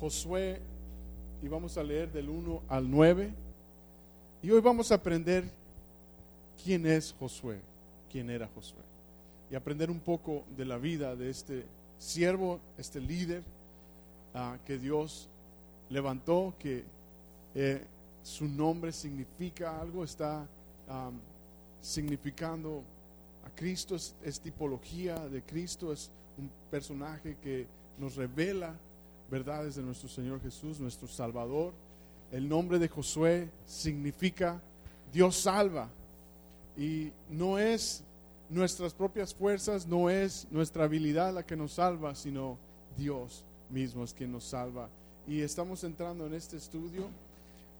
Josué y vamos a leer del 1 al 9. Y hoy vamos a aprender quién es Josué, quién era Josué. Y aprender un poco de la vida de este siervo, este líder ah, que Dios levantó, que eh, su nombre significa algo, está significando a Cristo, es, es tipología de Cristo, es un personaje que nos revela verdades de nuestro Señor Jesús, nuestro Salvador. El nombre de Josué significa Dios salva. Y no es nuestras propias fuerzas, no es nuestra habilidad la que nos salva, sino Dios mismo es quien nos salva. Y estamos entrando en este estudio.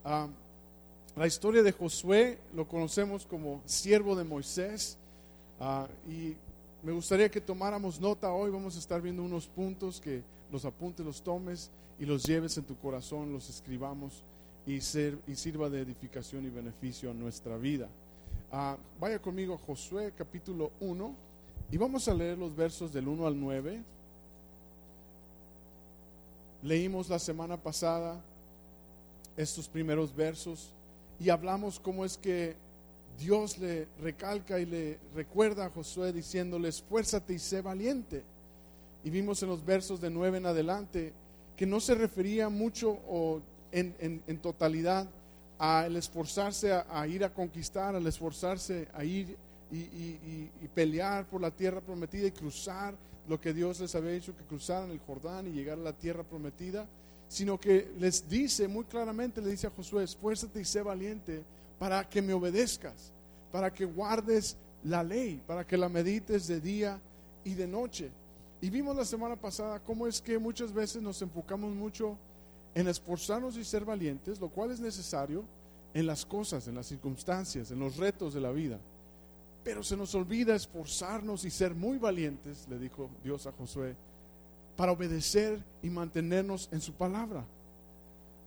Ah, la historia de Josué lo conocemos como siervo de Moisés. Ah, y me gustaría que tomáramos nota hoy. Vamos a estar viendo unos puntos que los apuntes, los tomes y los lleves en tu corazón, los escribamos y, ser, y sirva de edificación y beneficio a nuestra vida. Ah, vaya conmigo a Josué capítulo 1 y vamos a leer los versos del 1 al 9. Leímos la semana pasada estos primeros versos y hablamos cómo es que Dios le recalca y le recuerda a Josué diciéndole, esfuérzate y sé valiente. Y vimos en los versos de 9 en adelante que no se refería mucho o en, totalidad al esforzarse a, ir a conquistar, al esforzarse a ir y, pelear por la tierra prometida y cruzar lo que Dios les había dicho que cruzaran el Jordán y llegar a la tierra prometida, sino que les dice muy claramente, le dice a Josué, esfuérzate y sé valiente para que me obedezcas, para que guardes la ley, para que la medites de día y de noche. Y vimos la semana pasada cómo es que muchas veces nos enfocamos mucho en esforzarnos y ser valientes, lo cual es necesario en las cosas, en las circunstancias, en los retos de la vida. Pero se nos olvida esforzarnos y ser muy valientes, le dijo Dios a Josué, para obedecer y mantenernos en su palabra,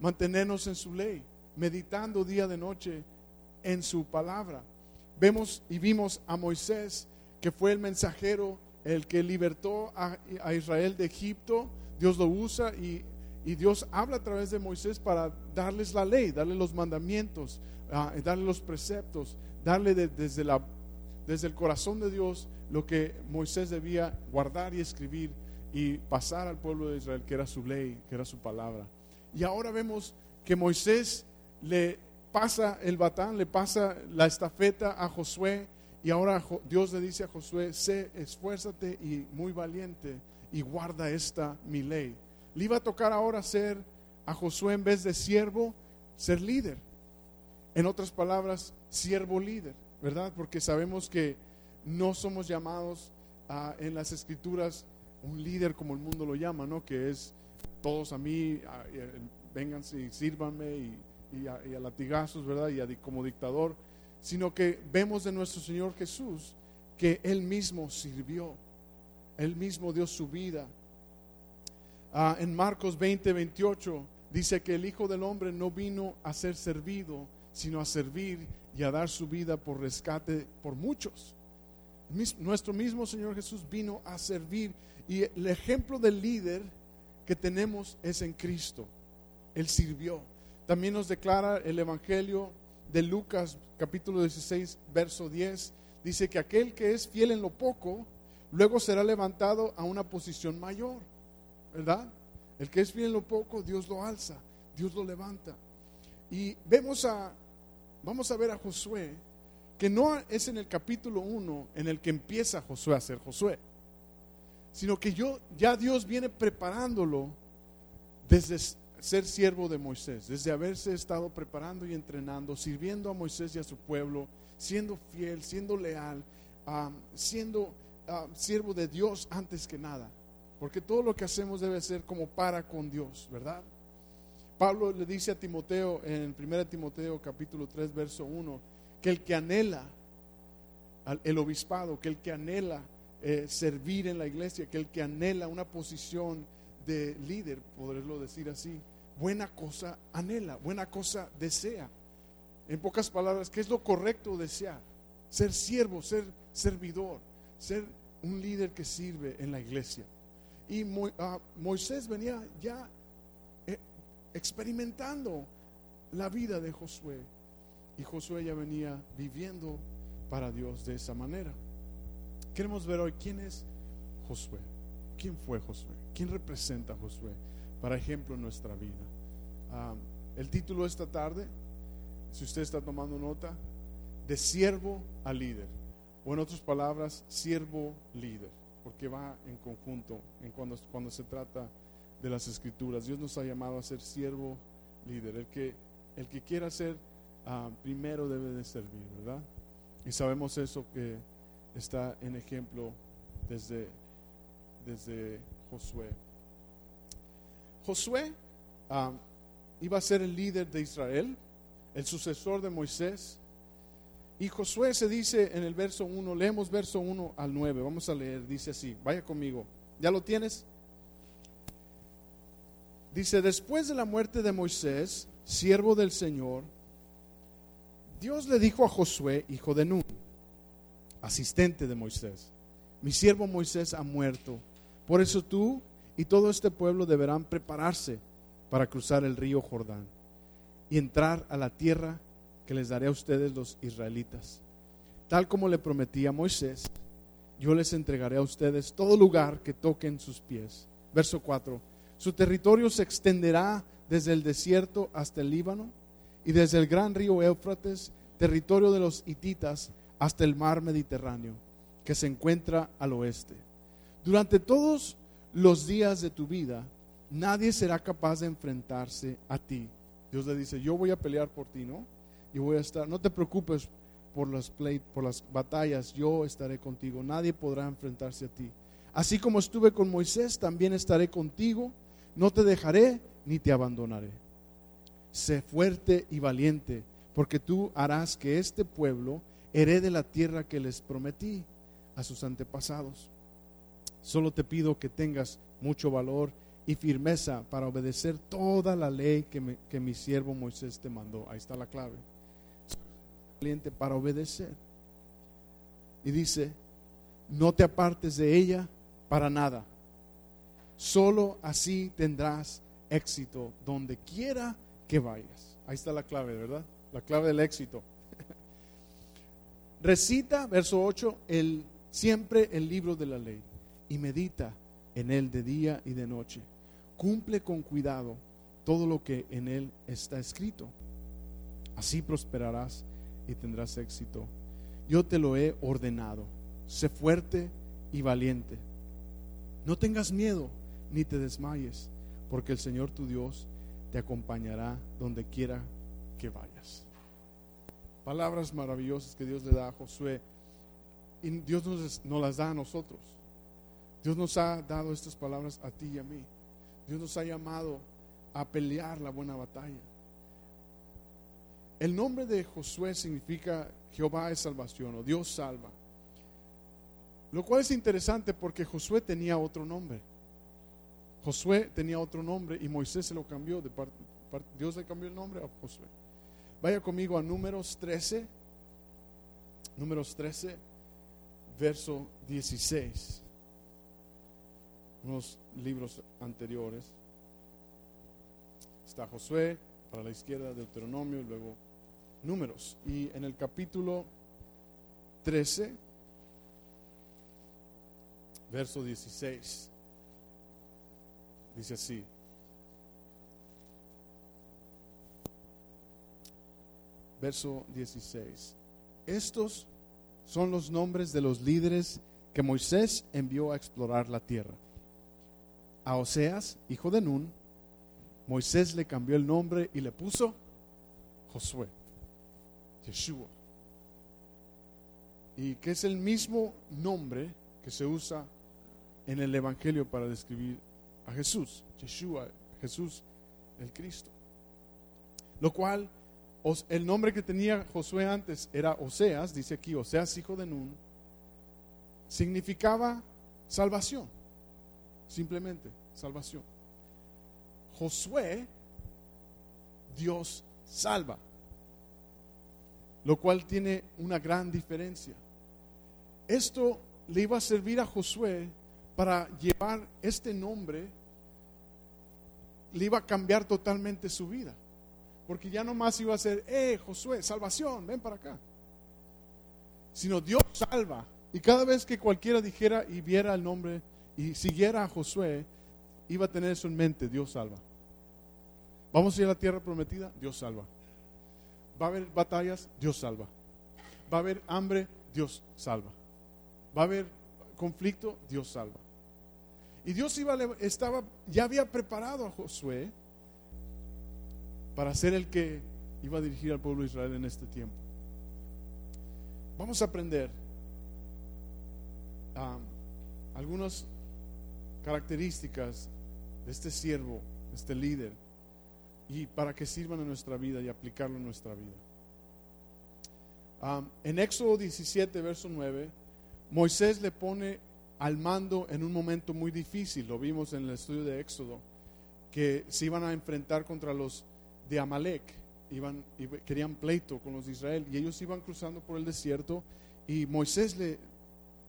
mantenernos en su ley, meditando día de noche en su palabra. Vemos y vimos a Moisés, que fue el mensajero, el que libertó a, Israel de Egipto. Dios lo usa y, Dios habla a través de Moisés para darles la ley, darle los mandamientos, uh, darle los preceptos, darle desde, desde el corazón de Dios lo que Moisés debía guardar y escribir y pasar al pueblo de Israel, que era su ley, que era su palabra. Y ahora vemos que Moisés le pasa el batán, le pasa la estafeta a Josué y ahora Dios le dice a Josué, sé, esfuérzate y muy valiente y guarda esta mi ley. Le iba a tocar ahora ser a Josué en vez de siervo, ser líder. En otras palabras, siervo líder, ¿verdad? Porque sabemos que no somos llamados en las escrituras un líder como el mundo lo llama, ¿no? Que es todos a mí, vengan y sírvanme y y a, latigazos, ¿verdad? Y como dictador, sino que vemos de nuestro Señor Jesús que Él mismo sirvió, Él mismo dio su vida. Ah, en Marcos 20, 28 dice que el Hijo del Hombre no vino a ser servido, sino a servir y a dar su vida por rescate por muchos. Nuestro mismo Señor Jesús vino a servir y el ejemplo del líder que tenemos es en Cristo. Él sirvió. También nos declara el Evangelio de Lucas capítulo 16, verso 10. Dice que aquel que es fiel en lo poco, luego será levantado a una posición mayor. ¿Verdad? El que es fiel en lo poco, Dios lo alza, Dios lo levanta. Y vemos a, vamos a ver a Josué, que no es en el capítulo 1 en el que empieza Josué a ser Josué, sino que yo, ya Dios viene preparándolo desde ser siervo de Moisés, desde haberse estado preparando y entrenando, sirviendo a Moisés y a su pueblo, siendo fiel, siendo leal, siendo siervo de Dios antes que nada. Porque todo lo que hacemos debe ser como para con Dios, ¿verdad? Pablo le dice a Timoteo en 1 Timoteo capítulo 3 verso 1 que el que anhela el obispado, que el que anhela eh, servir en la iglesia, que el que anhela una posición de líder, poderlo decir así, buena cosa anhela, buena cosa desea. En pocas palabras, ¿qué es lo correcto desear? Ser siervo, ser servidor, ser un líder que sirve en la iglesia. Y ah, Moisés venía ya experimentando la vida de Josué. Y Josué ya venía viviendo para Dios de esa manera. Queremos ver hoy quién es Josué. ¿Quién fue Josué? ¿Quién representa a Josué? Para ejemplo en nuestra vida. Ah, el título esta tarde, si usted está tomando nota, de siervo a líder. O en otras palabras, siervo líder. Porque va en conjunto en cuando, cuando se trata de las escrituras. Dios nos ha llamado a ser siervo líder. El que, el que quiera ser ah, primero debe de servir, ¿verdad? Y sabemos eso que está en ejemplo desde, desde Josué. Josué iba a ser el líder de Israel, el sucesor de Moisés. Y Josué se dice en el verso 1, leemos verso 1 al 9, vamos a leer, dice así, vaya conmigo, ¿ya lo tienes? Dice, después de la muerte de Moisés, siervo del Señor, Dios le dijo a Josué, hijo de Nun, asistente de Moisés, mi siervo Moisés ha muerto, por eso tú y todo este pueblo deberán prepararse para cruzar el río Jordán y entrar a la tierra que les daré a ustedes los israelitas. Tal como le prometí a Moisés, yo les entregaré a ustedes todo lugar que toquen sus pies. Verso 4. Su territorio se extenderá desde el desierto hasta el Líbano y desde el gran río Éufrates, territorio de los hititas, hasta el mar Mediterráneo, que se encuentra al oeste. Durante todos los días de tu vida, nadie será capaz de enfrentarse a ti. Dios le dice, yo voy a pelear por ti, ¿no? Y voy a estar, no te preocupes por las, por las batallas, yo estaré contigo, nadie podrá enfrentarse a ti. Así como estuve con Moisés, también estaré contigo, no te dejaré ni te abandonaré sé fuerte y valiente, porque tú harás que este pueblo herede la tierra que les prometí a sus antepasados. Solo te pido que tengas mucho valor y firmeza para obedecer toda la ley que, que mi siervo Moisés te mandó. Ahí está la clave. Valiente para obedecer. Y dice, no te apartes de ella para nada. Solo así tendrás éxito donde quiera que vayas. Ahí está la clave, ¿verdad? La clave del éxito. Recita, verso 8, el, siempre el libro de la ley y medita en él de día y de noche. Cumple con cuidado todo lo que en él está escrito. Así prosperarás y tendrás éxito. Yo te lo he ordenado. Sé fuerte y valiente. No tengas miedo ni te desmayes, porque el Señor tu Dios te acompañará donde quiera que vayas. Palabras maravillosas que Dios le da a Josué y Dios nos, nos, las da a nosotros. Dios nos ha dado estas palabras a ti y a mí. Dios nos ha llamado a pelear la buena batalla. El nombre de Josué significa Jehová es salvación o Dios salva. Lo cual es interesante porque Josué tenía otro nombre. Josué tenía otro nombre y Moisés se lo cambió. De parte, Dios le cambió el nombre a Josué. Vaya conmigo a números 13. Números 13, verso 16. Unos libros anteriores. Está Josué para la izquierda, Deuteronomio y luego números. Y en el capítulo 13, verso 16. Dice así. Verso 16. Estos son los nombres de los líderes que Moisés envió a explorar la tierra. A Oseas, hijo de Nun, Moisés le cambió el nombre y le puso Josué, Yeshua. Y que es el mismo nombre que se usa en el Evangelio para describir a Jesús, Yeshua, Jesús el Cristo. Lo cual, el nombre que tenía Josué antes era Oseas, dice aquí, Oseas hijo de Nun, significaba salvación, simplemente salvación. Josué, Dios salva, lo cual tiene una gran diferencia. Esto le iba a servir a Josué para llevar este nombre le iba a cambiar totalmente su vida. Porque ya no más iba a ser, eh, Josué, salvación, ven para acá. Sino Dios salva. Y cada vez que cualquiera dijera y viera el nombre y siguiera a Josué, iba a tener eso en mente, Dios salva. Vamos a ir a la tierra prometida, Dios salva. Va a haber batallas, Dios salva. Va a haber hambre, Dios salva. Va a haber conflicto, Dios salva. Y Dios iba, estaba, ya había preparado a Josué para ser el que iba a dirigir al pueblo de Israel en este tiempo. Vamos a aprender algunas características de este siervo, de este líder, y para que sirvan en nuestra vida y aplicarlo en nuestra vida. En Éxodo 17, verso 9, Moisés le pone al mando en un momento muy difícil, lo vimos en el estudio de Éxodo, que se iban a enfrentar contra los de Amalek, iban, querían pleito con los de Israel, y ellos iban cruzando por el desierto, y Moisés le,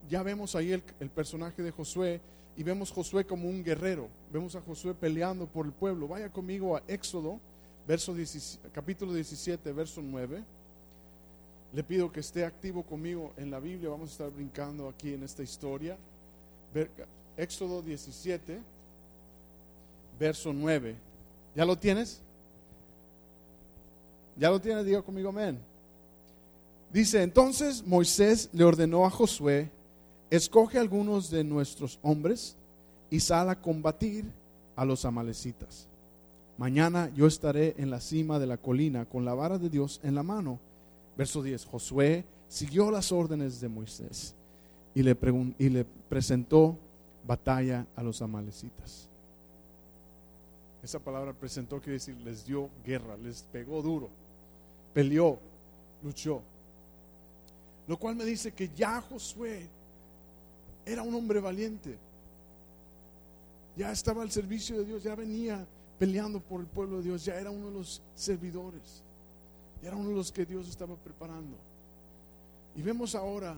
ya vemos ahí el, personaje de Josué, y vemos Josué como un guerrero, vemos a Josué peleando por el pueblo. Vaya conmigo a Éxodo, verso capítulo 17, verso 9. Le pido que esté activo conmigo en la Biblia, vamos a estar brincando aquí en esta historia. Éxodo 17, verso 9. ¿Ya lo tienes? ¿Ya lo tienes? Diga conmigo, amén. Dice, entonces Moisés le ordenó a Josué, escoge algunos de nuestros hombres y sal a combatir a los amalecitas. Mañana yo estaré en la cima de la colina con la vara de Dios en la mano. Verso 10. Josué siguió las órdenes de Moisés y le, y le presentó batalla a los amalecitas. Esa palabra presentó quiere decir les dio guerra, les pegó duro, peleó, luchó. Lo cual me dice que ya Josué era un hombre valiente. Ya estaba al servicio de Dios, ya venía peleando por el pueblo de Dios, ya era uno de los servidores, ya era uno de los que Dios estaba preparando. Y vemos ahora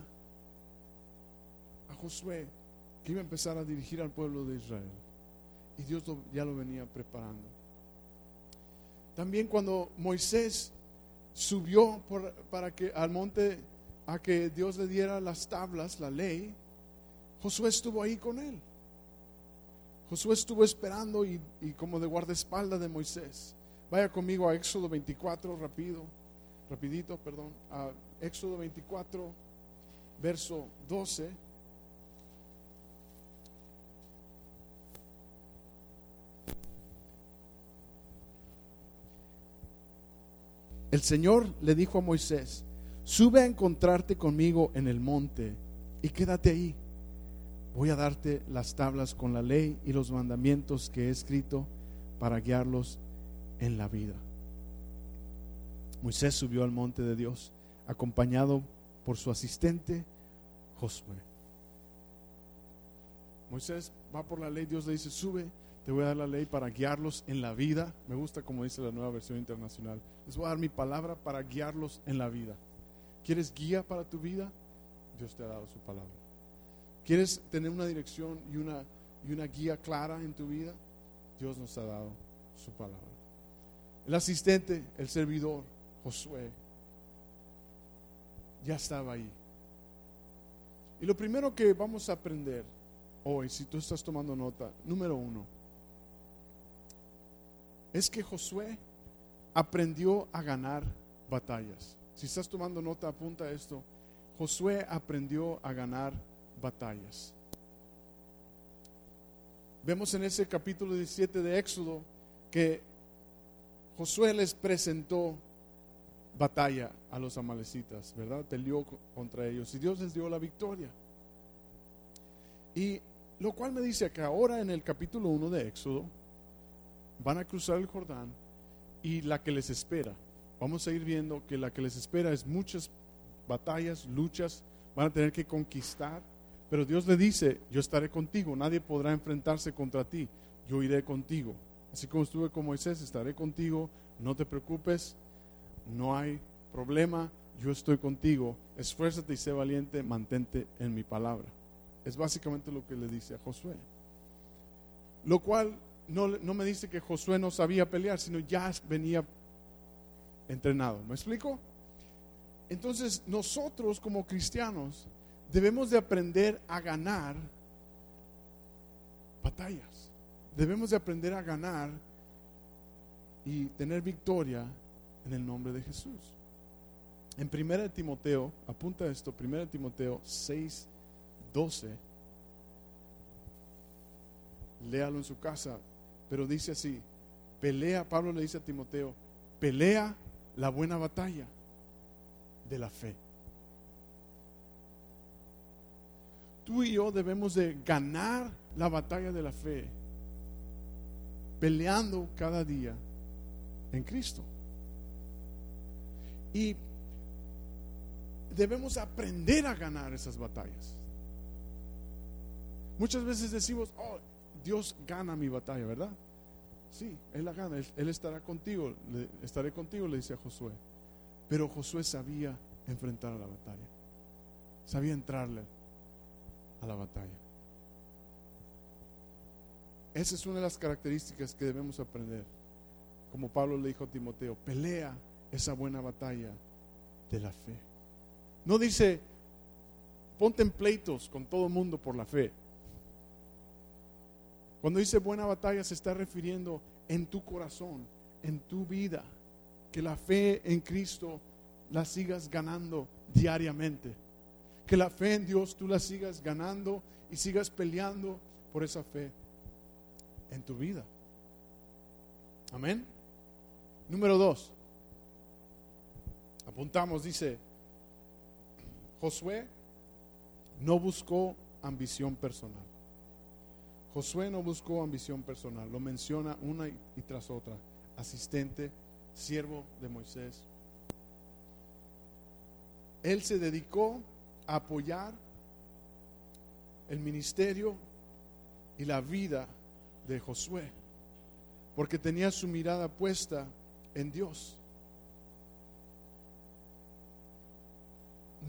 a Josué que iba a empezar a dirigir al pueblo de Israel. Y Dios ya lo venía preparando. También cuando Moisés subió para que al monte a que Dios le diera las tablas, la ley, Josué estuvo ahí con él. Josué estuvo esperando y, y como de guardaespaldas de Moisés. Vaya conmigo a Éxodo 24, rápido, rapidito, perdón, a Éxodo 24, verso 12. El Señor le dijo a Moisés, sube a encontrarte conmigo en el monte y quédate ahí. Voy a darte las tablas con la ley y los mandamientos que he escrito para guiarlos en la vida. Moisés subió al monte de Dios, acompañado por su asistente Josué. Moisés va por la ley, Dios le dice, sube, te voy a dar la ley para guiarlos en la vida. Me gusta como dice la nueva versión internacional. Les voy a dar mi palabra para guiarlos en la vida. ¿Quieres guía para tu vida? Dios te ha dado su palabra. ¿Quieres tener una dirección y una, y una guía clara en tu vida? Dios nos ha dado su palabra. El asistente, el servidor, Josué, ya estaba ahí. Y lo primero que vamos a aprender hoy, si tú estás tomando nota, número uno, es que Josué aprendió a ganar batallas. Si estás tomando nota, apunta esto. Josué aprendió a ganar batallas. Vemos en ese capítulo 17 de Éxodo que Josué les presentó batalla a los amalecitas, ¿verdad? Peleó contra ellos y Dios les dio la victoria. Y lo cual me dice que ahora en el capítulo 1 de Éxodo, van a cruzar el Jordán y la que les espera. Vamos a ir viendo que la que les espera es muchas batallas, luchas, van a tener que conquistar, pero Dios le dice, yo estaré contigo, nadie podrá enfrentarse contra ti, yo iré contigo. Así como estuve con Moisés, estaré contigo, no te preocupes, no hay problema, yo estoy contigo, esfuérzate y sé valiente, mantente en mi palabra. Es básicamente lo que le dice a Josué. Lo cual no, no me dice que Josué no sabía pelear, sino ya venía entrenado. ¿Me explico? Entonces nosotros como cristianos debemos de aprender a ganar batallas. Debemos de aprender a ganar y tener victoria en el nombre de Jesús. En 1 Timoteo, apunta esto, 1 Timoteo 6, 12, léalo en su casa, pero dice así, pelea, Pablo le dice a Timoteo, pelea la buena batalla de la fe. Tú y yo debemos de ganar la batalla de la fe, peleando cada día en Cristo. Y debemos aprender a ganar esas batallas. Muchas veces decimos, oh, Dios gana mi batalla, ¿verdad? Sí, Él la gana, Él, estará contigo, estaré contigo, le dice a Josué. Pero Josué sabía enfrentar la batalla, sabía entrarle a la batalla. Esa es una de las características que debemos aprender. Como Pablo le dijo a Timoteo, pelea esa buena batalla de la fe. No dice, ponte en pleitos con todo el mundo por la fe. Cuando dice buena batalla se está refiriendo en tu corazón, en tu vida, que la fe en Cristo la sigas ganando diariamente. Que la fe en Dios tú la sigas ganando y sigas peleando por esa fe en tu vida. Amén. Número dos. Apuntamos, dice, Josué no buscó ambición personal. Josué no buscó ambición personal, lo menciona una y tras otra. Asistente, siervo de Moisés. Él se dedicó apoyar el ministerio y la vida de Josué, porque tenía su mirada puesta en Dios.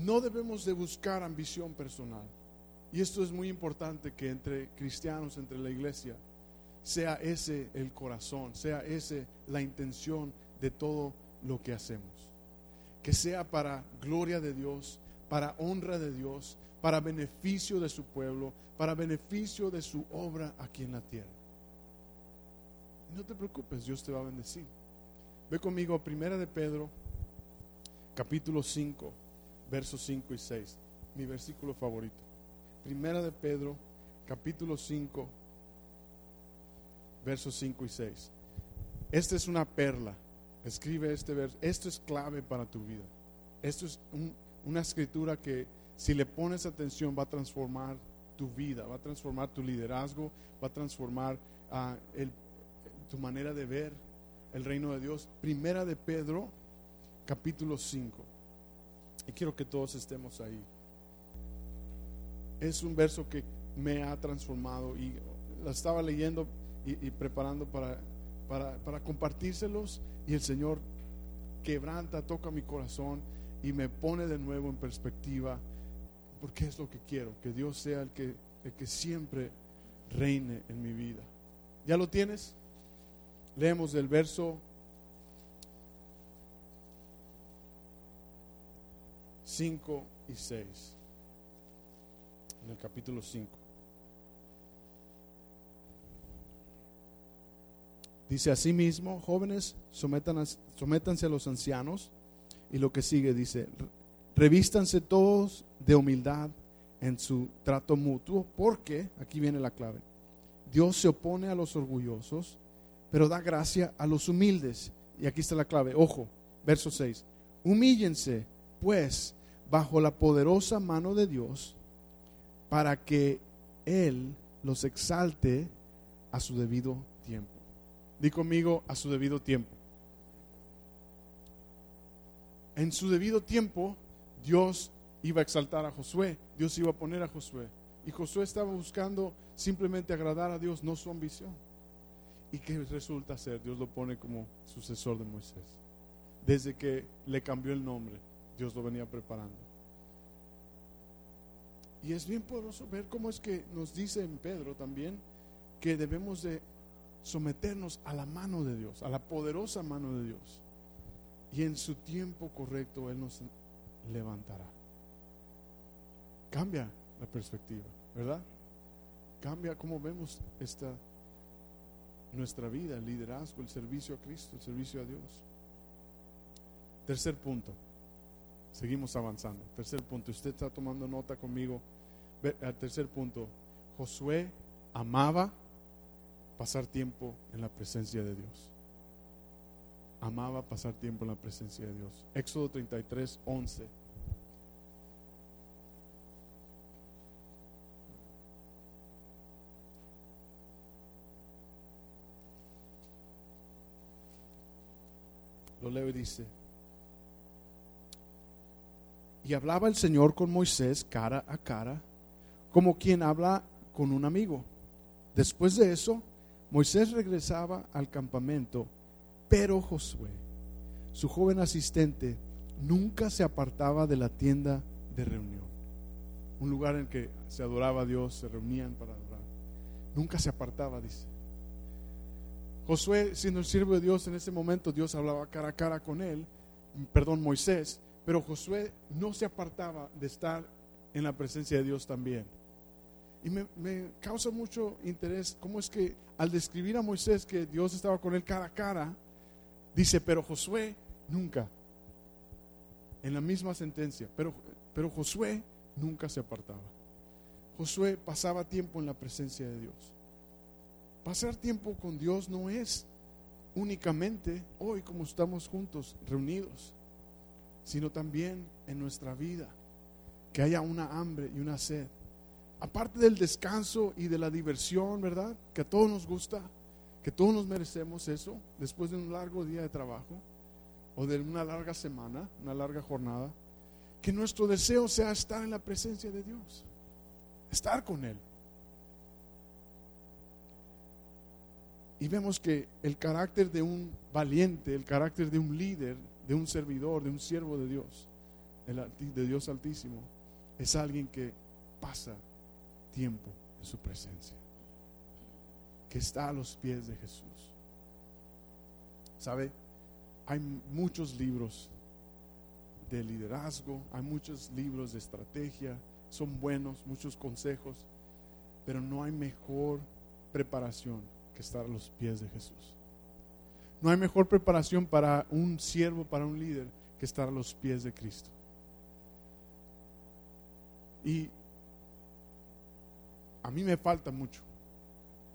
No debemos de buscar ambición personal. Y esto es muy importante que entre cristianos, entre la iglesia, sea ese el corazón, sea ese la intención de todo lo que hacemos. Que sea para gloria de Dios, para honra de Dios, para beneficio de su pueblo, para beneficio de su obra aquí en la tierra. No te preocupes, Dios te va a bendecir. Ve conmigo a Primera de Pedro, capítulo 5, versos 5 y 6, mi versículo favorito. Primera de Pedro, capítulo 5, versos 5 y 6. Esta es una perla. Escribe este verso. Esto es clave para tu vida. Esto es una escritura que si le pones atención va a transformar tu vida, va a transformar tu liderazgo, va a transformar ah, tu manera de ver el reino de Dios. Primera de Pedro, capítulo 5. Y quiero que todos estemos ahí es un verso que me ha transformado y la estaba leyendo y, preparando para, para, compartírselos y el Señor quebranta, toca mi corazón y me pone de nuevo en perspectiva porque es lo que quiero, que Dios sea el que, el que siempre reine en mi vida. ¿Ya lo tienes? Leemos del verso 5 y 6 en el capítulo 5. Dice asimismo, jóvenes, sométanse a los ancianos. Y lo que sigue dice, revístanse todos de humildad en su trato mutuo, porque, aquí viene la clave, Dios se opone a los orgullosos, pero da gracia a los humildes. Y aquí está la clave, ojo, verso 6, humíllense pues bajo la poderosa mano de Dios para que Él los exalte a su debido tiempo. Di conmigo a su debido tiempo. En su debido tiempo, Dios iba a exaltar a Josué, Dios iba a poner a Josué. Y Josué estaba buscando simplemente agradar a Dios, no su ambición. ¿Y qué resulta ser? Dios lo pone como sucesor de Moisés. Desde que le cambió el nombre, Dios lo venía preparando. Y es bien poderoso ver cómo es que nos dice en Pedro también que debemos de someternos a la mano de Dios, a la poderosa mano de Dios. Y en su tiempo correcto Él nos levantará. Cambia la perspectiva, ¿verdad? Cambia cómo vemos esta nuestra vida, el liderazgo, el servicio a Cristo, el servicio a Dios. Tercer punto. Seguimos avanzando. Tercer punto. Usted está tomando nota conmigo. Al tercer punto. Josué amaba pasar tiempo en la presencia de Dios. Amaba pasar tiempo en la presencia de Dios. Éxodo 33, 11. Lo leo y dice, y hablaba el Señor con Moisés cara a cara, como quien habla con un amigo. Después de eso, Moisés regresaba al campamento, pero Josué, su joven asistente, nunca se apartaba de la tienda de reunión. Un lugar en que se adoraba a Dios, se reunían para adorar. Nunca se apartaba, dice. Josué, siendo el siervo de Dios en ese momento, Dios hablaba cara a cara con él, perdón, Moisés, pero Josué no se apartaba de estar en la presencia de Dios también. Y me, causa mucho interés cómo es que al describir a Moisés que Dios estaba con él cara a cara, dice, pero Josué nunca. En la misma sentencia, pero, pero Josué nunca se apartaba. Josué pasaba tiempo en la presencia de Dios. Pasar tiempo con Dios no es únicamente hoy como estamos juntos, reunidos sino también en nuestra vida. Que haya una hambre y una sed. Aparte del descanso y de la diversión, ¿verdad? Que a todos nos gusta, que todos nos merecemos eso después de un largo día de trabajo o de una larga semana, una larga jornada. Que nuestro deseo sea estar en la presencia de Dios, estar con Él. Y vemos que el carácter de un valiente, el carácter de un líder, de un servidor, de un siervo de Dios, de Dios Altísimo, es alguien que pasa tiempo en su presencia, que está a los pies de Jesús. ¿Sabe? Hay muchos libros de liderazgo, hay muchos libros de estrategia, son buenos, muchos consejos, pero no hay mejor preparación que estar a los pies de Jesús. No hay mejor preparación para un siervo, para un líder, que estar a los pies de Cristo. Y a mí me falta mucho.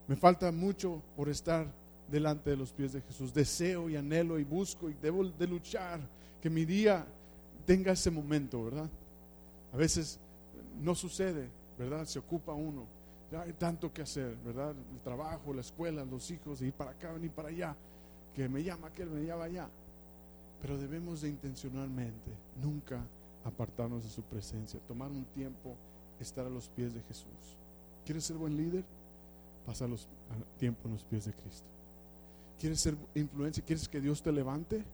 Me falta mucho por estar delante de los pies de Jesús. Deseo y anhelo y busco y debo de luchar que mi día tenga ese momento, ¿verdad? A veces no sucede, ¿verdad? Se ocupa uno. Ya hay tanto que hacer, ¿verdad? El trabajo, la escuela, los hijos, ir para acá, venir para allá que me llama aquel, me llama allá. Pero debemos de intencionalmente nunca apartarnos de su presencia, tomar un tiempo, estar a los pies de Jesús. ¿Quieres ser buen líder? Pasa los, tiempo en los pies de Cristo. ¿Quieres ser influencia? ¿Quieres que Dios te levante?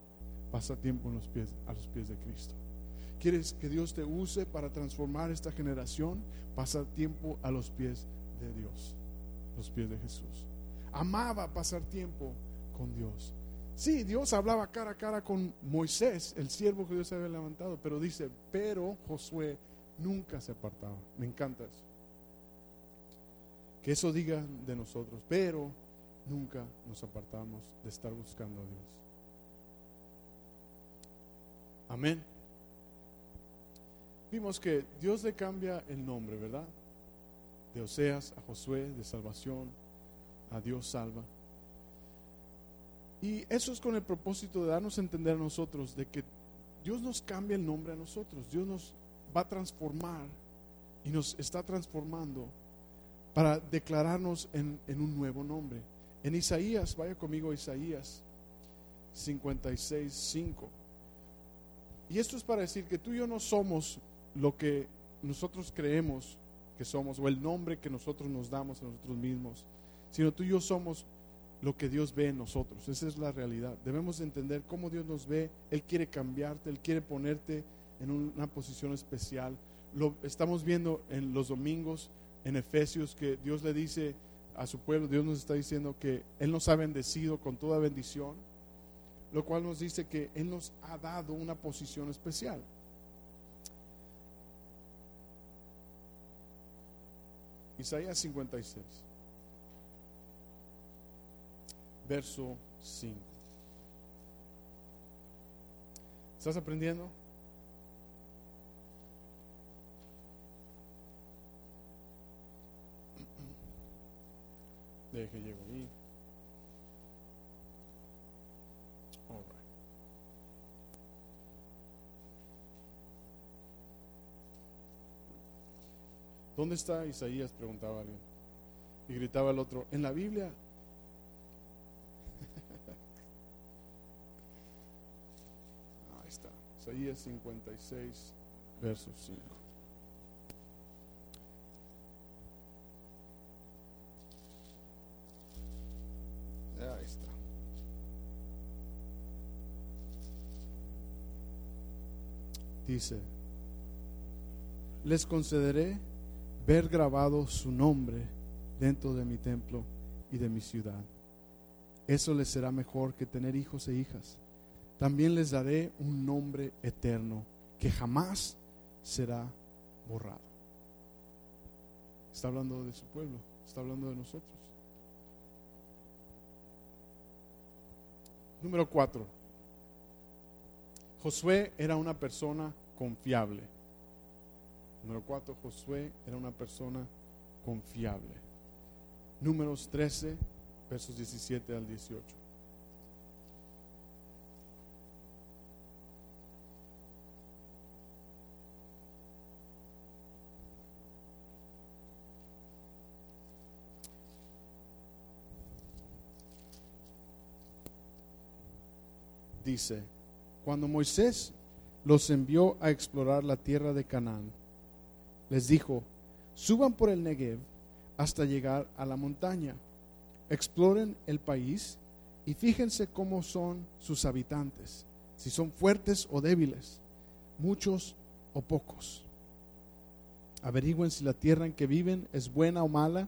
Pasa tiempo en los pies, a los pies de Cristo. ¿Quieres que Dios te use para transformar esta generación? Pasa tiempo a los pies de Dios, los pies de Jesús. Amaba pasar tiempo con Dios. Sí, Dios hablaba cara a cara con Moisés, el siervo que Dios había levantado, pero dice, pero Josué nunca se apartaba. Me encanta eso. Que eso diga de nosotros, pero nunca nos apartamos de estar buscando a Dios. Amén. Vimos que Dios le cambia el nombre, ¿verdad? De Oseas a Josué, de salvación, a Dios salva. Y eso es con el propósito de darnos a entender a nosotros de que Dios nos cambia el nombre a nosotros. Dios nos va a transformar y nos está transformando para declararnos en, un nuevo nombre. En Isaías, vaya conmigo a Isaías 56, 5. Y esto es para decir que tú y yo no somos lo que nosotros creemos que somos o el nombre que nosotros nos damos a nosotros mismos, sino tú y yo somos lo que Dios ve en nosotros. Esa es la realidad. Debemos entender cómo Dios nos ve. Él quiere cambiarte, Él quiere ponerte en una posición especial. Lo estamos viendo en los domingos en Efesios que Dios le dice a su pueblo, Dios nos está diciendo que Él nos ha bendecido con toda bendición, lo cual nos dice que Él nos ha dado una posición especial. Isaías 56, verso 5. ¿Estás aprendiendo? Deje, llego ahí. ¿Dónde está Isaías? Preguntaba alguien. Y gritaba el otro, en la Biblia. Ahí está. Isaías 56, verso 5. Dice, les concederé ver grabado su nombre dentro de mi templo y de mi ciudad. Eso les será mejor que tener hijos e hijas. También les daré un nombre eterno que jamás será borrado. Está hablando de su pueblo, está hablando de nosotros. Número cuatro. Josué era una persona confiable. Número cuatro, Josué era una persona confiable. Números 13, versos 17 al 18. Cuando Moisés los envió a explorar la tierra de Canaán, les dijo, suban por el Negev hasta llegar a la montaña, exploren el país y fíjense cómo son sus habitantes, si son fuertes o débiles, muchos o pocos. Averigüen si la tierra en que viven es buena o mala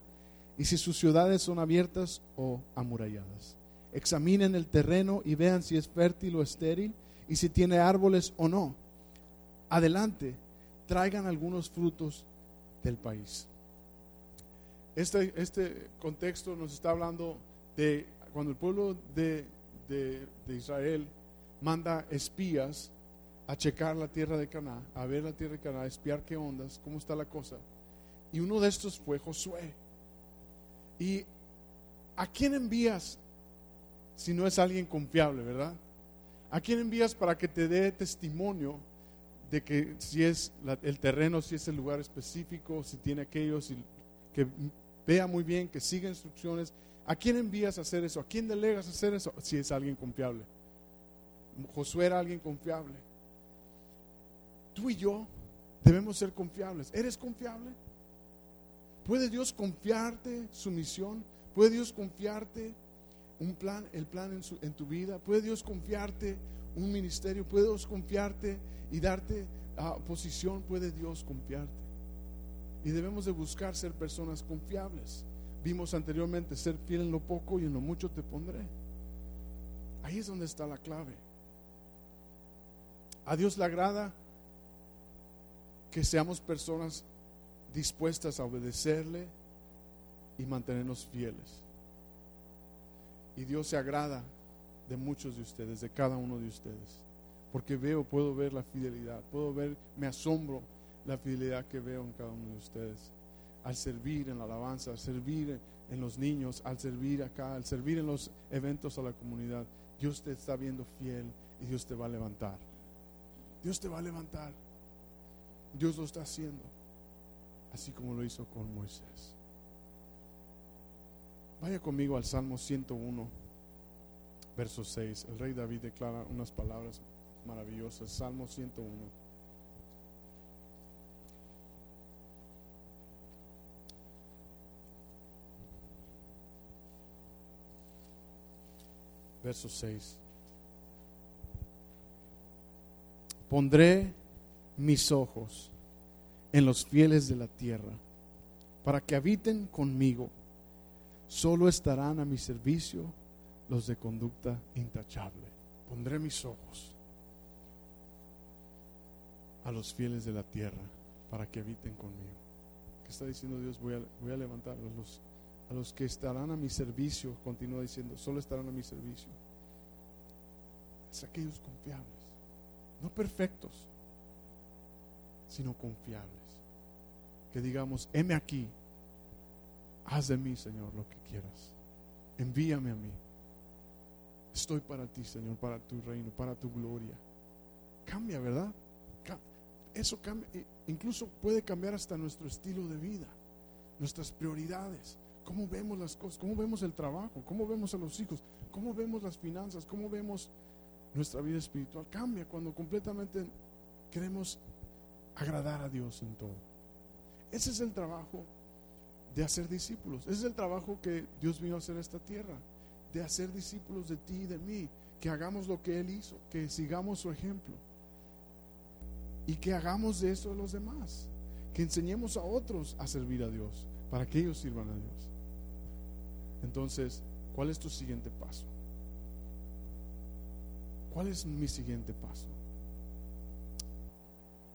y si sus ciudades son abiertas o amuralladas. Examinen el terreno y vean si es fértil o estéril y si tiene árboles o no. Adelante, traigan algunos frutos del país. Este, este contexto nos está hablando de cuando el pueblo de, de, Israel manda espías a checar la tierra de Caná, a ver la tierra de Caná, a espiar qué ondas, cómo está la cosa. Y uno de estos fue Josué. ¿Y a quién envías si no es alguien confiable, verdad? ¿A quién envías para que te dé testimonio de que si es el terreno, si es el lugar específico, si tiene aquellos, que vea muy bien, que siga instrucciones. ¿A quién envías a hacer eso? ¿A quién delegas a hacer eso? Si es alguien confiable. Josué era alguien confiable. Tú y yo debemos ser confiables. ¿Eres confiable? ¿Puede Dios confiarte su misión? ¿Puede Dios confiarte un plan, el plan en, en tu vida? ¿Puede Dios confiarte un ministerio? ¿Puede Dios confiarte y darte uh, posición, puede Dios confiarte. Y debemos de buscar ser personas confiables. Vimos anteriormente, ser fiel en lo poco y en lo mucho te pondré. Ahí es donde está la clave. A Dios le agrada que seamos personas dispuestas a obedecerle y mantenernos fieles. Y Dios se agrada de muchos de ustedes, de cada uno de ustedes porque veo, puedo ver la fidelidad, puedo ver, me asombro la fidelidad que veo en cada uno de ustedes. Al servir en la alabanza, al servir en los niños, al servir acá, al servir en los eventos a la comunidad, Dios te está viendo fiel y Dios te va a levantar. Dios te va a levantar. Dios lo está haciendo, así como lo hizo con Moisés. Vaya conmigo al Salmo 101, verso 6. El rey David declara unas palabras maravillosa, Salmo 101. Verso 6. Pondré mis ojos en los fieles de la tierra, para que habiten conmigo. Solo estarán a mi servicio los de conducta intachable. Pondré mis ojos a los fieles de la tierra para que habiten conmigo. ¿Qué está diciendo Dios? Voy a, voy a levantar a los, a los que estarán a mi servicio, continúa diciendo, solo estarán a mi servicio. Es aquellos confiables, no perfectos, sino confiables. Que digamos, heme aquí, haz de mí, Señor, lo que quieras. Envíame a mí. Estoy para ti, Señor, para tu reino, para tu gloria. Cambia, ¿verdad? Eso cambia, incluso puede cambiar hasta nuestro estilo de vida, nuestras prioridades, cómo vemos las cosas, cómo vemos el trabajo, cómo vemos a los hijos, cómo vemos las finanzas, cómo vemos nuestra vida espiritual. Cambia cuando completamente queremos agradar a Dios en todo. Ese es el trabajo de hacer discípulos. Ese es el trabajo que Dios vino a hacer a esta tierra, de hacer discípulos de ti y de mí, que hagamos lo que Él hizo, que sigamos su ejemplo y que hagamos de eso a los demás, que enseñemos a otros a servir a Dios, para que ellos sirvan a Dios. Entonces, ¿cuál es tu siguiente paso? ¿Cuál es mi siguiente paso?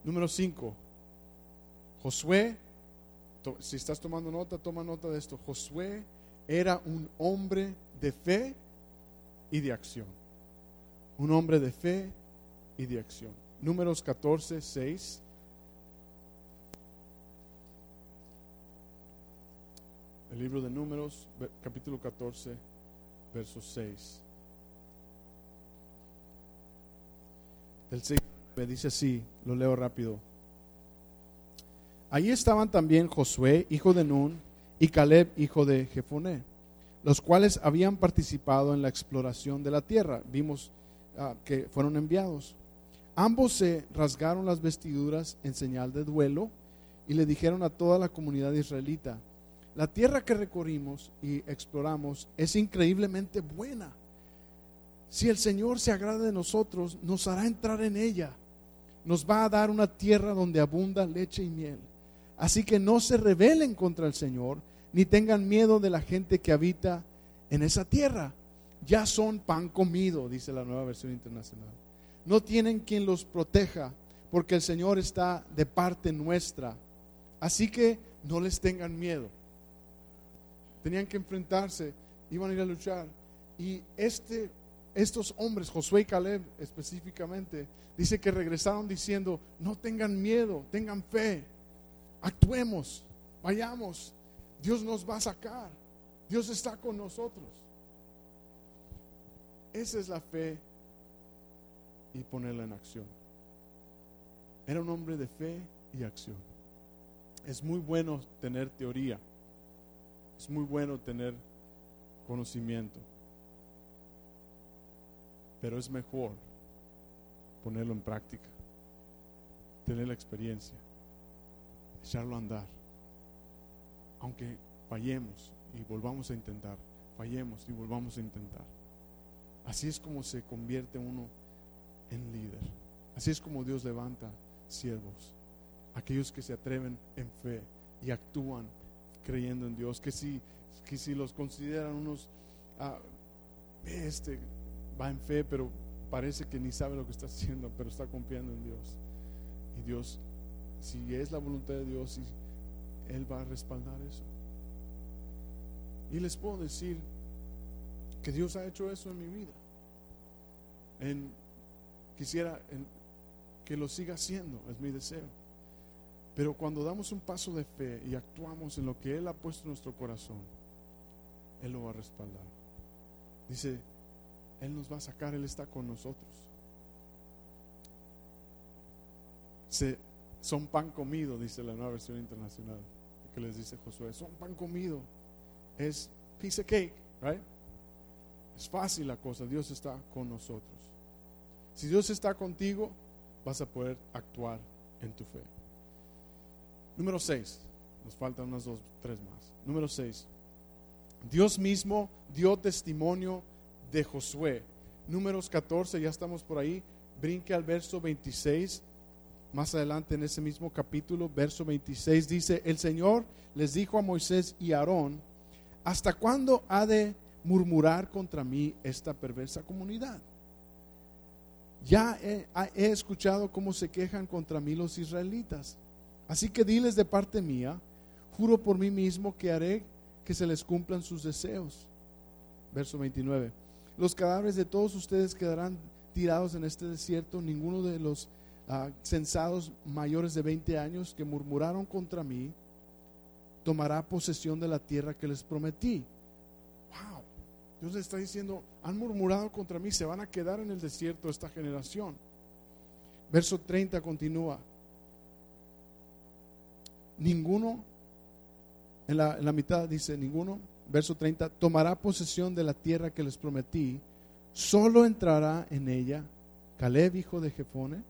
Número 5. Josué, si estás tomando nota, toma nota de esto. Josué era un hombre de fe y de acción. Un hombre de fe y de acción. Números 14, 6. El libro de Números, capítulo 14, verso 6. El 6 me dice así, lo leo rápido. Allí estaban también Josué, hijo de Nun, y Caleb, hijo de Jefoné, los cuales habían participado en la exploración de la tierra. Vimos ah, que fueron enviados. Ambos se rasgaron las vestiduras en señal de duelo y le dijeron a toda la comunidad israelita, la tierra que recorrimos y exploramos es increíblemente buena. Si el Señor se agrada de nosotros, nos hará entrar en ella. Nos va a dar una tierra donde abunda leche y miel. Así que no se rebelen contra el Señor, ni tengan miedo de la gente que habita en esa tierra. Ya son pan comido, dice la nueva versión internacional. No tienen quien los proteja, porque el Señor está de parte nuestra. Así que no les tengan miedo. Tenían que enfrentarse, iban a ir a luchar. Y este, estos hombres, Josué y Caleb específicamente, dice que regresaron diciendo, no tengan miedo, tengan fe actuemos, vayamos, Dios nos va a sacar, Dios está con nosotros. Esa es la fe y ponerla en acción. Era un hombre de fe y acción. Es muy bueno tener teoría, es muy bueno tener conocimiento, pero es mejor ponerlo en práctica, tener la experiencia echarlo a andar. Aunque fallemos y volvamos a intentar, fallemos y volvamos a intentar. Así es como se convierte uno en líder. Así es como Dios levanta siervos, aquellos que se atreven en fe y actúan creyendo en Dios, que si, que si los consideran unos, ah, este va en fe, pero parece que ni sabe lo que está haciendo, pero está confiando en Dios. Y Dios si es la voluntad de Dios, Él va a respaldar eso. Y les puedo decir que Dios ha hecho eso en mi vida. Quisiera que lo siga haciendo, es mi deseo. Pero cuando damos un paso de fe y actuamos en lo que Él ha puesto en nuestro corazón, Él lo va a respaldar. Dice, Él nos va a sacar, Él está con nosotros. Se, son pan comido, dice la nueva versión internacional, que les dice Josué, son pan comido. Es piece of cake, right? Es fácil la cosa, Dios está con nosotros. Si Dios está contigo, vas a poder actuar en tu fe. Número 6, nos faltan unas dos, tres más. Número 6, Dios mismo dio testimonio de Josué. Números 14, ya estamos por ahí. Brinque al verso 26 más adelante en ese mismo capítulo, verso 26, dice, el Señor les dijo a Moisés y Aarón, ¿hasta cuándo ha de murmurar contra mí esta perversa comunidad? Ya he, he, escuchado cómo se quejan contra mí los israelitas. Así que diles de parte mía, juro por mí mismo que haré que se les cumplan sus deseos. Verso 29. Los cadáveres de todos ustedes quedarán tirados en este desierto. Ninguno de los censados mayores de 20 años que murmuraron contra mí tomará posesión de la tierra que les prometí. Wow. Dios le está diciendo, han murmurado contra mí, se van a quedar en el desierto esta generación. Verso 30 continúa. Ninguno, en la, en la mitad dice, ninguno, verso 30, tomará posesión de la tierra que les prometí, solo entrará en ella Caleb, hijo de Jefone,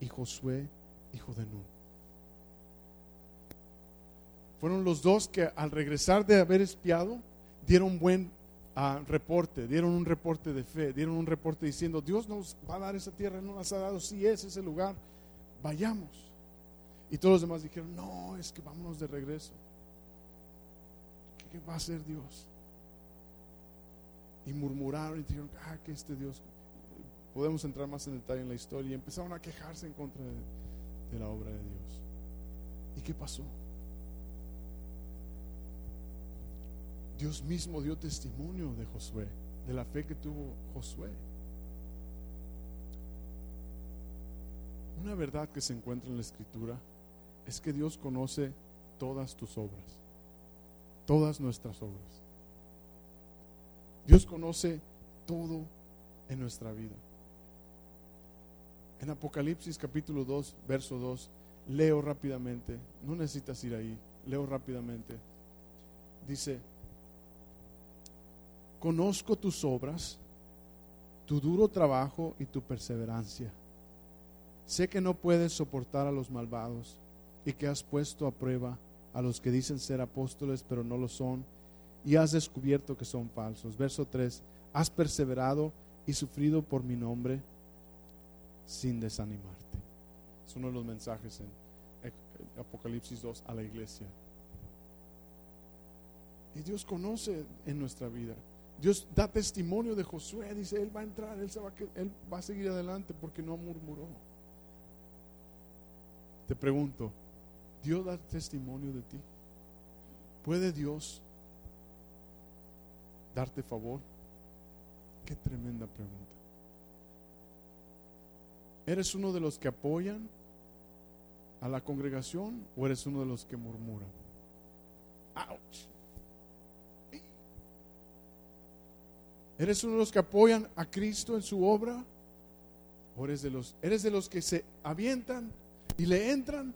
y Josué, hijo de Nun. Fueron los dos que al regresar de haber espiado, dieron buen uh, reporte, dieron un reporte de fe, dieron un reporte diciendo, Dios nos va a dar esa tierra, no nos ha dado, si es ese lugar, vayamos. Y todos los demás dijeron, no, es que vámonos de regreso. ¿Qué va a hacer Dios? Y murmuraron y dijeron, ah, que este Dios, podemos entrar más en detalle en la historia, y empezaron a quejarse en contra de, la obra de Dios. ¿Y qué pasó? Dios mismo dio testimonio de Josué, de la fe que tuvo Josué. Una verdad que se encuentra en la escritura es que Dios conoce todas tus obras, todas nuestras obras. Dios conoce todo en nuestra vida. En Apocalipsis capítulo 2, verso 2, leo rápidamente, no necesitas ir ahí, leo rápidamente. Dice, conozco tus obras, tu duro trabajo y tu perseverancia. Sé que no puedes soportar a los malvados y que has puesto a prueba a los que dicen ser apóstoles pero no lo son y has descubierto que son falsos. Verso 3, has perseverado y sufrido por mi nombre sin desanimarte. Es uno de los mensajes en Apocalipsis 2 a la iglesia. Y Dios conoce en nuestra vida. Dios da testimonio de Josué, dice, él va a entrar, él, va, él va a seguir adelante porque no murmuró. Te pregunto, ¿Dios da testimonio de ti? ¿Puede Dios darte favor? Qué tremenda pregunta. ¿Eres uno de los que apoyan a la congregación o eres uno de los que murmuran? ¡Auch! ¿Eres uno de los que apoyan a Cristo en su obra? ¿O eres de los, eres de los que se avientan y le entran?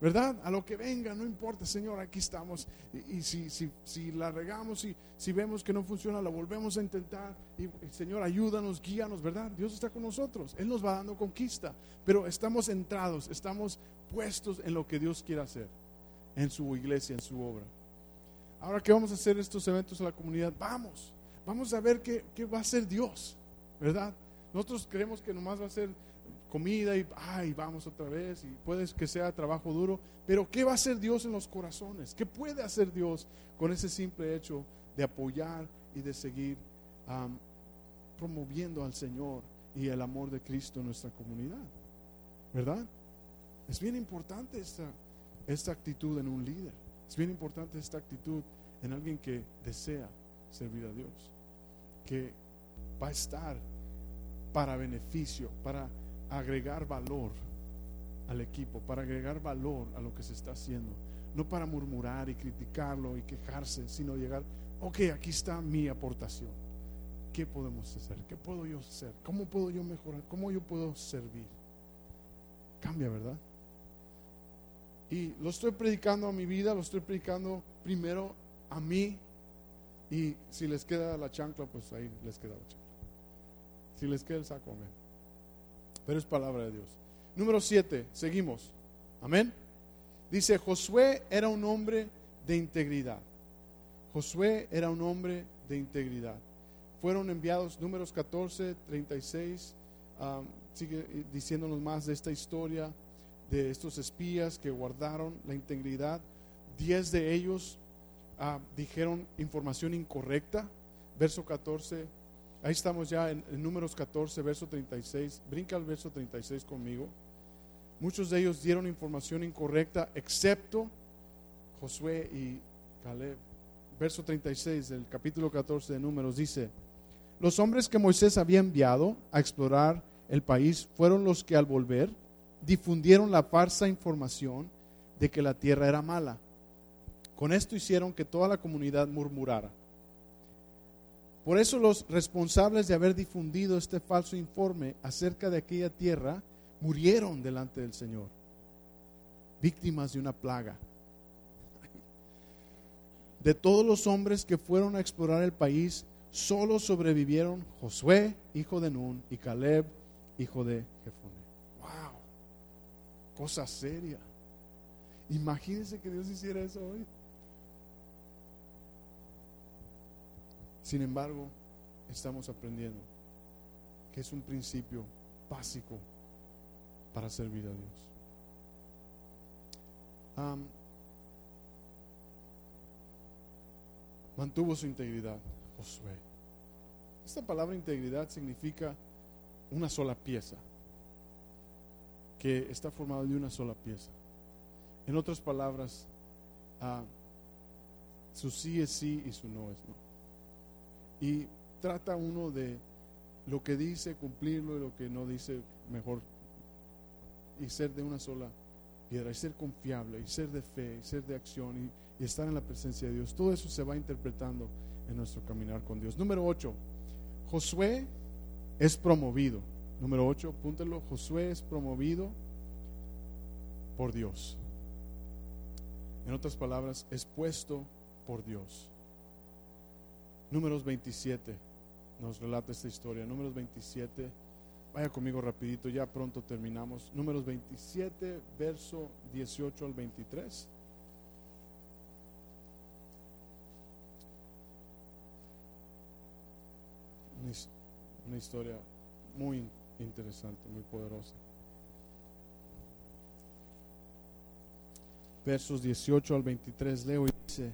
¿Verdad? A lo que venga, no importa, Señor, aquí estamos. Y, si, si, si, la regamos y si vemos que no funciona, la volvemos a intentar. Y, Señor, ayúdanos, guíanos, ¿verdad? Dios está con nosotros. Él nos va dando conquista. Pero estamos centrados, estamos puestos en lo que Dios quiere hacer, en su iglesia, en su obra. Ahora que vamos a hacer estos eventos en la comunidad, vamos vamos a ver qué, va a ser Dios, ¿verdad? Nosotros creemos que nomás va a ser comida y ay, vamos otra vez y puede que sea trabajo duro, pero ¿qué va a hacer Dios en los corazones? ¿Qué puede hacer Dios con ese simple hecho de apoyar y de seguir promoviendo al Señor y el amor de Cristo en nuestra comunidad? ¿Verdad? Es bien importante esta, esta actitud en un líder. Es bien importante esta actitud en alguien que desea servir a Dios, que va a estar para beneficio, para agregar valor al equipo, para agregar valor a lo que se está haciendo, no para murmurar y criticarlo y quejarse, sino llegar, ok, aquí está mi aportación. ¿Qué podemos hacer? ¿Qué puedo yo hacer? ¿Cómo puedo yo mejorar? ¿Cómo yo puedo servir? Cambia, ¿verdad? Y lo estoy predicando a mi vida, lo estoy predicando primero a mí y si les queda la chancla, pues ahí les queda la chancla. Si les queda el saco, amén. Pero es palabra de Dios. Número 7, seguimos. Amén. Dice, Josué era un hombre de integridad. Josué era un hombre de integridad. Fueron enviados números 14, 36. sigue diciéndonos más de esta historia de estos espías que guardaron la integridad. Diez de ellos ah, dijeron información incorrecta. Verso 14, ahí estamos ya en, en números 14, verso 36. Brinca al verso 36 conmigo. Muchos de ellos dieron información incorrecta, excepto Josué y Caleb. Verso 36 del capítulo 14 de Números dice, los hombres que Moisés había enviado a explorar el país fueron los que al volver difundieron la falsa información de que la tierra era mala. Con esto hicieron que toda la comunidad murmurara. Por eso los responsables de haber difundido este falso informe acerca de aquella tierra murieron delante del Señor, víctimas de una plaga. De todos los hombres que fueron a explorar el país, solo sobrevivieron Josué, hijo de Nun, y Caleb, hijo de Jefone. ¡Wow! Cosa seria. Imagínense que Dios hiciera eso hoy. Sin embargo, estamos aprendiendo que es un principio básico para servir a Dios. mantuvo su integridad, Josué. Esta palabra integridad significa una sola pieza, que está formada de una sola pieza. En otras palabras, ah, su sí es sí y su no es no. Y trata uno de lo que dice, cumplirlo y lo que no dice, mejor y ser de una sola piedra, y ser confiable, y ser de fe, y ser de acción, y, estar en la presencia de Dios. Todo eso se va interpretando en nuestro caminar con Dios. Número 8, Josué es promovido. Número 8, apúntelo, Josué es promovido por Dios. En otras palabras, es puesto por Dios. Números 27 nos relata esta historia. Números 27 Vaya conmigo rapidito, ya pronto terminamos. Números 27, verso 18 al 23. Una historia muy interesante, muy poderosa. Versos 18 al 23 leo y dice,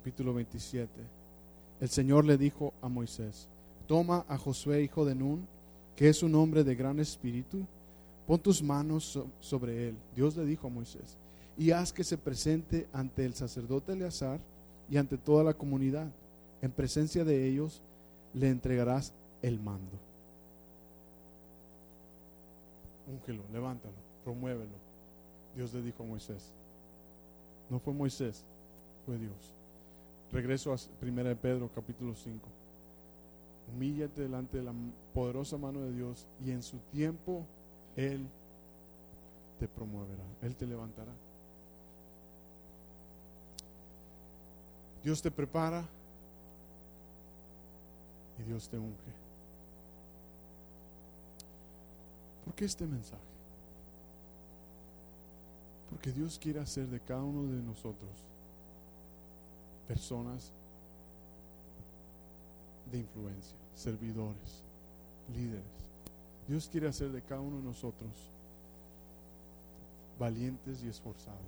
capítulo 27, el Señor le dijo a Moisés, toma a Josué, hijo de Nun, que es un hombre de gran espíritu, pon tus manos sobre él. Dios le dijo a Moisés, y haz que se presente ante el sacerdote Eleazar y ante toda la comunidad. En presencia de ellos le entregarás el mando. Úngelo, levántalo, promuévelo. Dios le dijo a Moisés. No fue Moisés, fue Dios. Regreso a 1 Pedro capítulo 5 humíllate delante de la poderosa mano de Dios y en su tiempo Él te promoverá, Él te levantará. Dios te prepara y Dios te unge. ¿Por qué este mensaje? Porque Dios quiere hacer de cada uno de nosotros personas de influencia, servidores, líderes. Dios quiere hacer de cada uno de nosotros valientes y esforzados,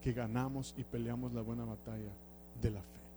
que ganamos y peleamos la buena batalla de la fe.